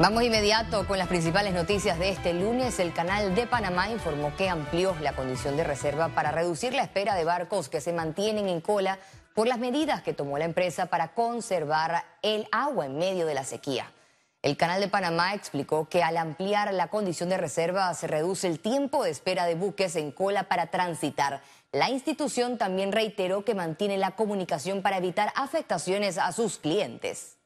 Vamos inmediato con las principales noticias de este lunes. El canal de Panamá informó que amplió la condición de reserva para reducir la espera de barcos que se mantienen en cola por las medidas que tomó la empresa para conservar el agua en medio de la sequía. El canal de Panamá explicó que al ampliar la condición de reserva se reduce el tiempo de espera de buques en cola para transitar. La institución también reiteró que mantiene la comunicación para evitar afectaciones a sus clientes.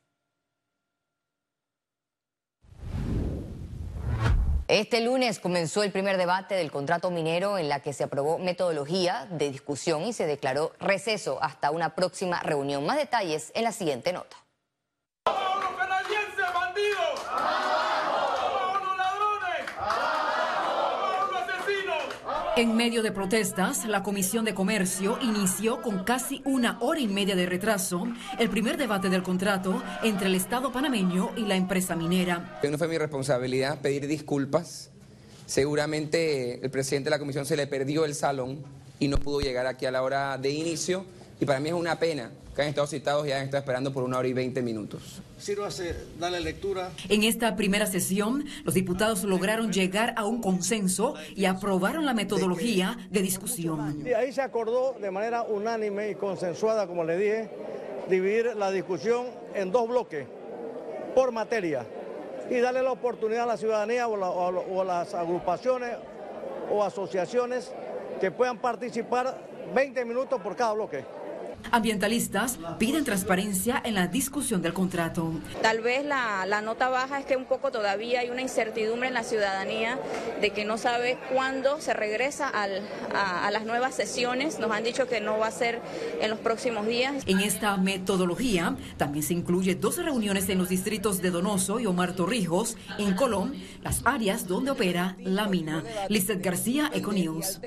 Este lunes comenzó el primer debate del contrato minero en la que se aprobó metodología de discusión y se declaró receso hasta una próxima reunión. Más detalles en la siguiente nota. En medio de protestas, la Comisión de Comercio inició con casi una hora y media de retraso el primer debate del contrato entre el Estado panameño y la empresa minera. No fue mi responsabilidad pedir disculpas. Seguramente el presidente de la comisión se le perdió el salón y no pudo llegar aquí a la hora de inicio. Y para mí es una pena que han estado citados y han estado esperando por una hora y veinte minutos. Sírvase, dale lectura. En esta primera sesión, los diputados lograron llegar a un consenso y aprobaron la metodología de discusión. Y ahí se acordó de manera unánime y consensuada, como le dije, dividir la discusión en dos bloques por materia y darle la oportunidad a la ciudadanía o, a las agrupaciones o asociaciones que puedan participar 20 minutos por cada bloque. Ambientalistas piden transparencia en la discusión del contrato. Tal vez la, nota baja es que un poco todavía hay una incertidumbre en la ciudadanía de que no sabe cuándo se regresa a, a las nuevas sesiones. Nos han dicho que no va a ser en los próximos días. En esta metodología también se incluye dos reuniones en los distritos de Donoso y Omar Torrijos, en Colón, las áreas donde opera la mina. Lizeth García, Econews.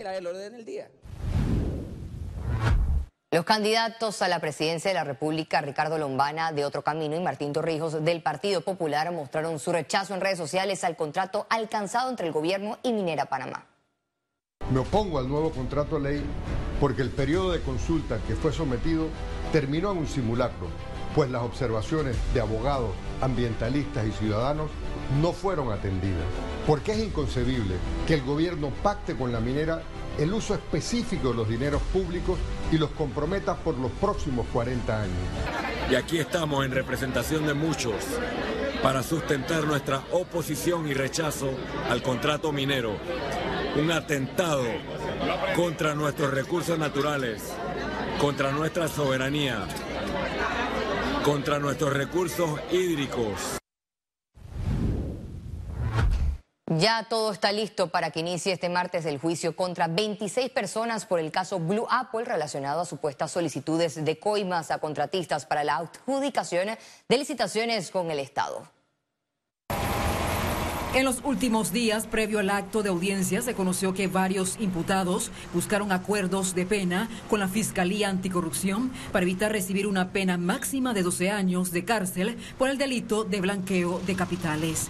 Los candidatos a la presidencia de la República, Ricardo Lombana de Otro Camino y Martín Torrijos del Partido Popular, mostraron su rechazo en redes sociales al contrato alcanzado entre el gobierno y Minera Panamá. Me opongo al nuevo contrato ley porque el periodo de consulta que fue sometido terminó en un simulacro, pues las observaciones de abogados, ambientalistas y ciudadanos no fueron atendidas. Porque es inconcebible que el gobierno pacte con la minera el uso específico de los dineros públicos y los comprometa por los próximos 40 años. Y aquí estamos en representación de muchos para sustentar nuestra oposición y rechazo al contrato minero, un atentado contra nuestros recursos naturales, contra nuestra soberanía, contra nuestros recursos hídricos. Ya todo está listo para que inicie este martes el juicio contra 26 personas por el caso Blue Apple relacionado a supuestas solicitudes de coimas a contratistas para la adjudicación de licitaciones con el Estado. En los últimos días, previo al acto de audiencia, se conoció que varios imputados buscaron acuerdos de pena con la Fiscalía Anticorrupción para evitar recibir una pena máxima de 12 años de cárcel por el delito de blanqueo de capitales.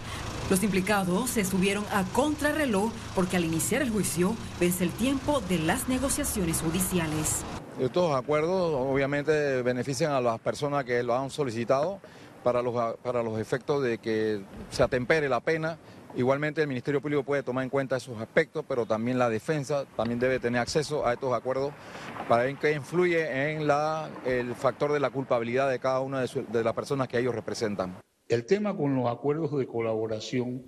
Los implicados se subieron a contrarreloj porque al iniciar el juicio vence el tiempo de las negociaciones judiciales. Estos acuerdos obviamente benefician a las personas que lo han solicitado para los, para los efectos de que se atempere la pena. Igualmente el Ministerio Público puede tomar en cuenta esos aspectos, pero también la defensa también debe tener acceso a estos acuerdos para ver qué influye en la, el factor de la culpabilidad de cada una de las personas que ellos representan. El tema con los acuerdos de colaboración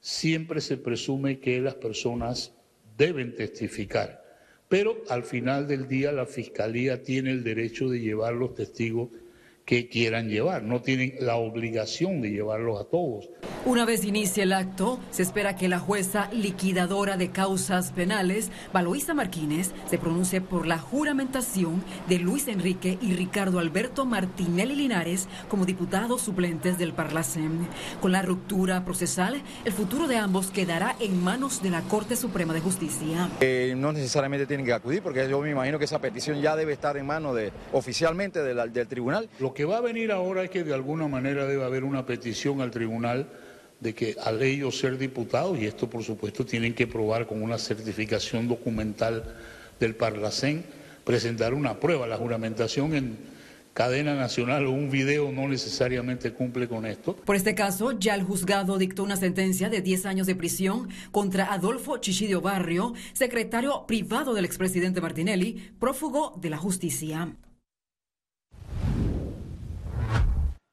siempre se presume que las personas deben testificar, pero al final del día la Fiscalía tiene el derecho de llevar los testigos que quieran llevar, no tienen la obligación de llevarlos a todos. Una vez inicie el acto, se espera que la jueza liquidadora de causas penales, Valoisa Martínez, se pronuncie por la juramentación de Luis Enrique y Ricardo Alberto Martinelli Linares como diputados suplentes del Parlacén. Con la ruptura procesal, el futuro de ambos quedará en manos de la Corte Suprema de Justicia. Eh, no necesariamente tienen que acudir porque yo me imagino que esa petición ya debe estar en manos de, oficialmente del tribunal que va a venir ahora es que de alguna manera debe haber una petición al tribunal de que al ellos ser diputados, y esto por supuesto tienen que probar con una certificación documental del Parlacén, presentar una prueba. La juramentación en cadena nacional o un video no necesariamente cumple con esto. Por este caso, ya el juzgado dictó una sentencia de 10 años de prisión contra Adolfo Chichidio Barrio, secretario privado del expresidente Martinelli, prófugo de la justicia.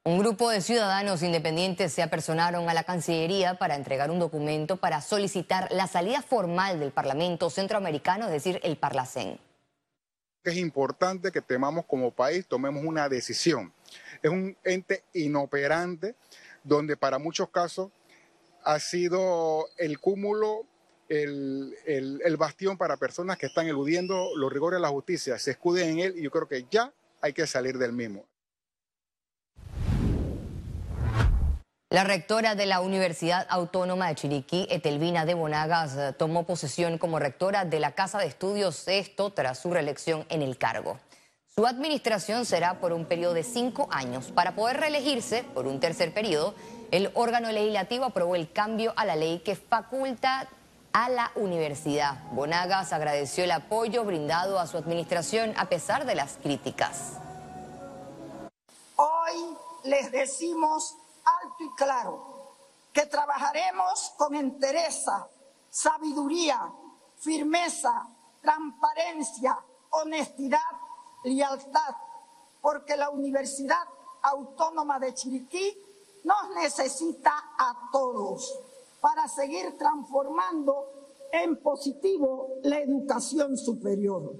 Un grupo de ciudadanos independientes se apersonaron a la Cancillería para entregar un documento para solicitar la salida formal del Parlamento Centroamericano, es decir, el Parlacén. Es importante que temamos como país, tomemos una decisión. Es un ente inoperante donde para muchos casos ha sido el cúmulo, el, el bastión para personas que están eludiendo los rigores de la justicia. Se escuden en él y yo creo que ya hay que salir del mismo. La rectora de la Universidad Autónoma de Chiriquí, Etelvina de Bonagas, eh, tomó posesión como rectora de la Casa de Estudios, esto tras su reelección en el cargo. Su administración será por un periodo de cinco años. Para poder reelegirse por un tercer periodo, el órgano legislativo aprobó el cambio a la ley que faculta a la universidad. Bonagas agradeció el apoyo brindado a su administración a pesar de las críticas. Hoy les decimos y claro que trabajaremos con entereza, sabiduría, firmeza, transparencia, honestidad, lealtad, porque la Universidad Autónoma de Chiriquí nos necesita a todos para seguir transformando en positivo la educación superior.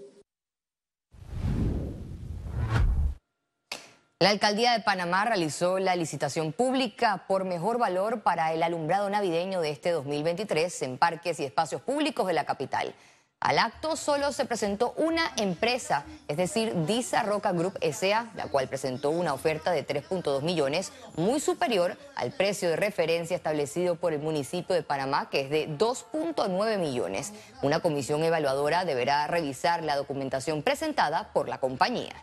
La alcaldía de Panamá realizó la licitación pública por mejor valor para el alumbrado navideño de este 2023 en parques y espacios públicos de la capital. Al acto solo se presentó una empresa, es decir, Disa Roca Group SA, la cual presentó una oferta de 3.2 millones, muy superior al precio de referencia establecido por el municipio de Panamá, que es de 2.9 millones. Una comisión evaluadora deberá revisar la documentación presentada por la compañía.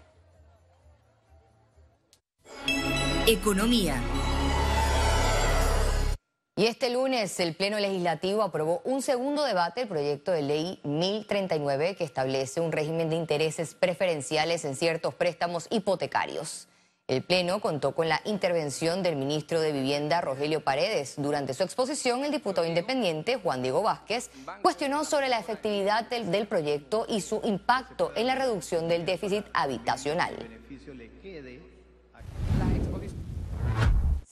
Economía. Y este lunes el Pleno Legislativo aprobó un segundo debate del proyecto de ley 1039 que establece un régimen de intereses preferenciales en ciertos préstamos hipotecarios. El Pleno contó con la intervención del ministro de Vivienda, Rogelio Paredes. Durante su exposición, el diputado independiente, Juan Diego Vázquez, cuestionó sobre la efectividad del, del proyecto y su impacto en la reducción del déficit habitacional.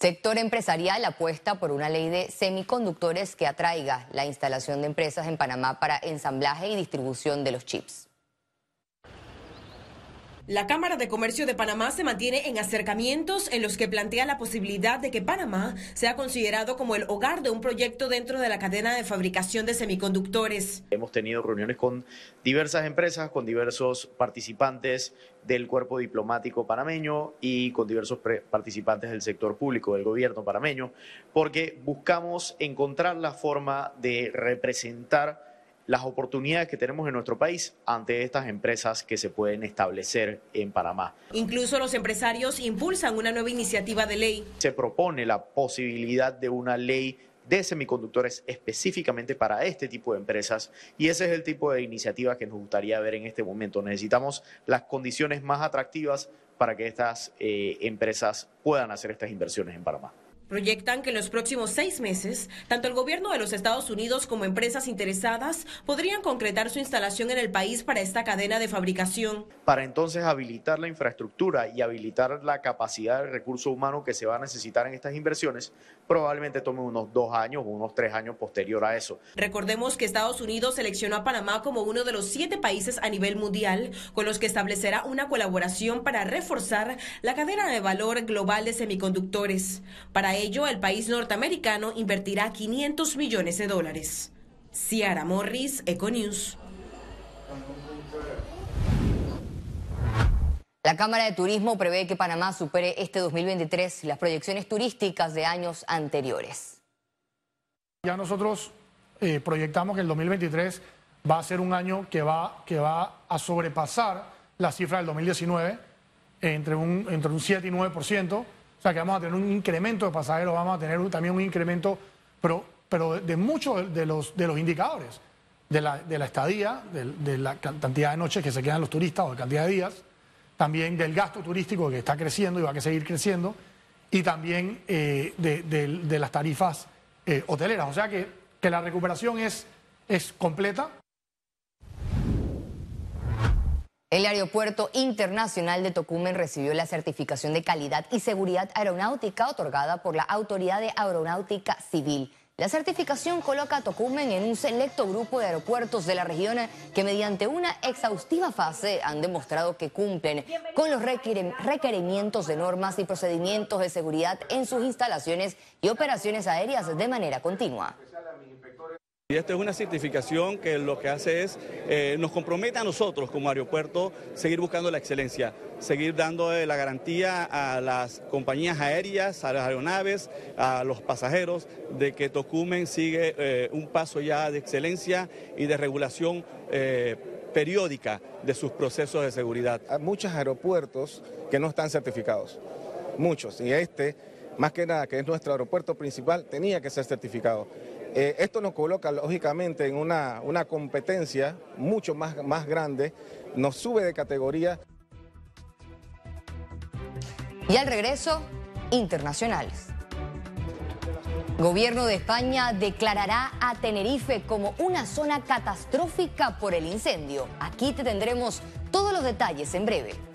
Sector empresarial apuesta por una ley de semiconductores que atraiga la instalación de empresas en Panamá para ensamblaje y distribución de los chips. La Cámara de Comercio de Panamá se mantiene en acercamientos en los que plantea la posibilidad de que Panamá sea considerado como el hogar de un proyecto dentro de la cadena de fabricación de semiconductores. Hemos tenido reuniones con diversas empresas, con diversos participantes del cuerpo diplomático panameño y con diversos participantes del sector público del gobierno panameño, porque buscamos encontrar la forma de representar las oportunidades que tenemos en nuestro país ante estas empresas que se pueden establecer en Panamá. Incluso los empresarios impulsan una nueva iniciativa de ley. Se propone la posibilidad de una ley de semiconductores específicamente para este tipo de empresas y ese es el tipo de iniciativa que nos gustaría ver en este momento. Necesitamos las condiciones más atractivas para que estas eh, empresas puedan hacer estas inversiones en Panamá. Proyectan que en los próximos seis meses, tanto el gobierno de los Estados Unidos como empresas interesadas podrían concretar su instalación en el país para esta cadena de fabricación. Para entonces habilitar la infraestructura y habilitar la capacidad de recurso humano que se va a necesitar en estas inversiones, probablemente tome unos dos años o unos tres años posterior a eso. Recordemos que Estados Unidos seleccionó a Panamá como uno de los siete países a nivel mundial con los que establecerá una colaboración para reforzar la cadena de valor global de semiconductores. Para ello, el país norteamericano invertirá 500 millones de dólares. Ciara Morris, Econews. La Cámara de Turismo prevé que Panamá supere este 2023 las proyecciones turísticas de años anteriores. Ya nosotros eh, proyectamos que el 2023 va a ser un año que va, que va a sobrepasar la cifra del 2019 entre un, entre un 7 y 9%. O sea que vamos a tener un incremento de pasajeros, vamos a tener también un incremento, pero, pero de muchos de los, de los indicadores, de la, de la estadía, de, la cantidad de noches que se quedan los turistas o de cantidad de días, también del gasto turístico que está creciendo y va a seguir creciendo, y también eh, de, las tarifas eh, hoteleras. O sea que, que la recuperación es, es completa. El Aeropuerto Internacional de Tocumen recibió la certificación de calidad y seguridad aeronáutica otorgada por la Autoridad de Aeronáutica Civil. La certificación coloca a Tocumen en un selecto grupo de aeropuertos de la región que mediante una exhaustiva fase han demostrado que cumplen con los requerimientos de normas y procedimientos de seguridad en sus instalaciones y operaciones aéreas de manera continua. Y esta es una certificación que lo que hace es, eh, nos compromete a nosotros como aeropuerto seguir buscando la excelencia, seguir dando la garantía a las compañías aéreas, a las aeronaves, a los pasajeros, de que Tocumen sigue eh, un paso ya de excelencia y de regulación eh, periódica de sus procesos de seguridad. Hay muchos aeropuertos que no están certificados, muchos, y este, más que nada, que es nuestro aeropuerto principal, tenía que ser certificado. Eh, esto nos coloca lógicamente en una, una competencia mucho más, más grande, nos sube de categoría. Y al regreso, internacionales. Gobierno de España declarará a Tenerife como una zona catastrófica por el incendio. Aquí te tendremos todos los detalles en breve.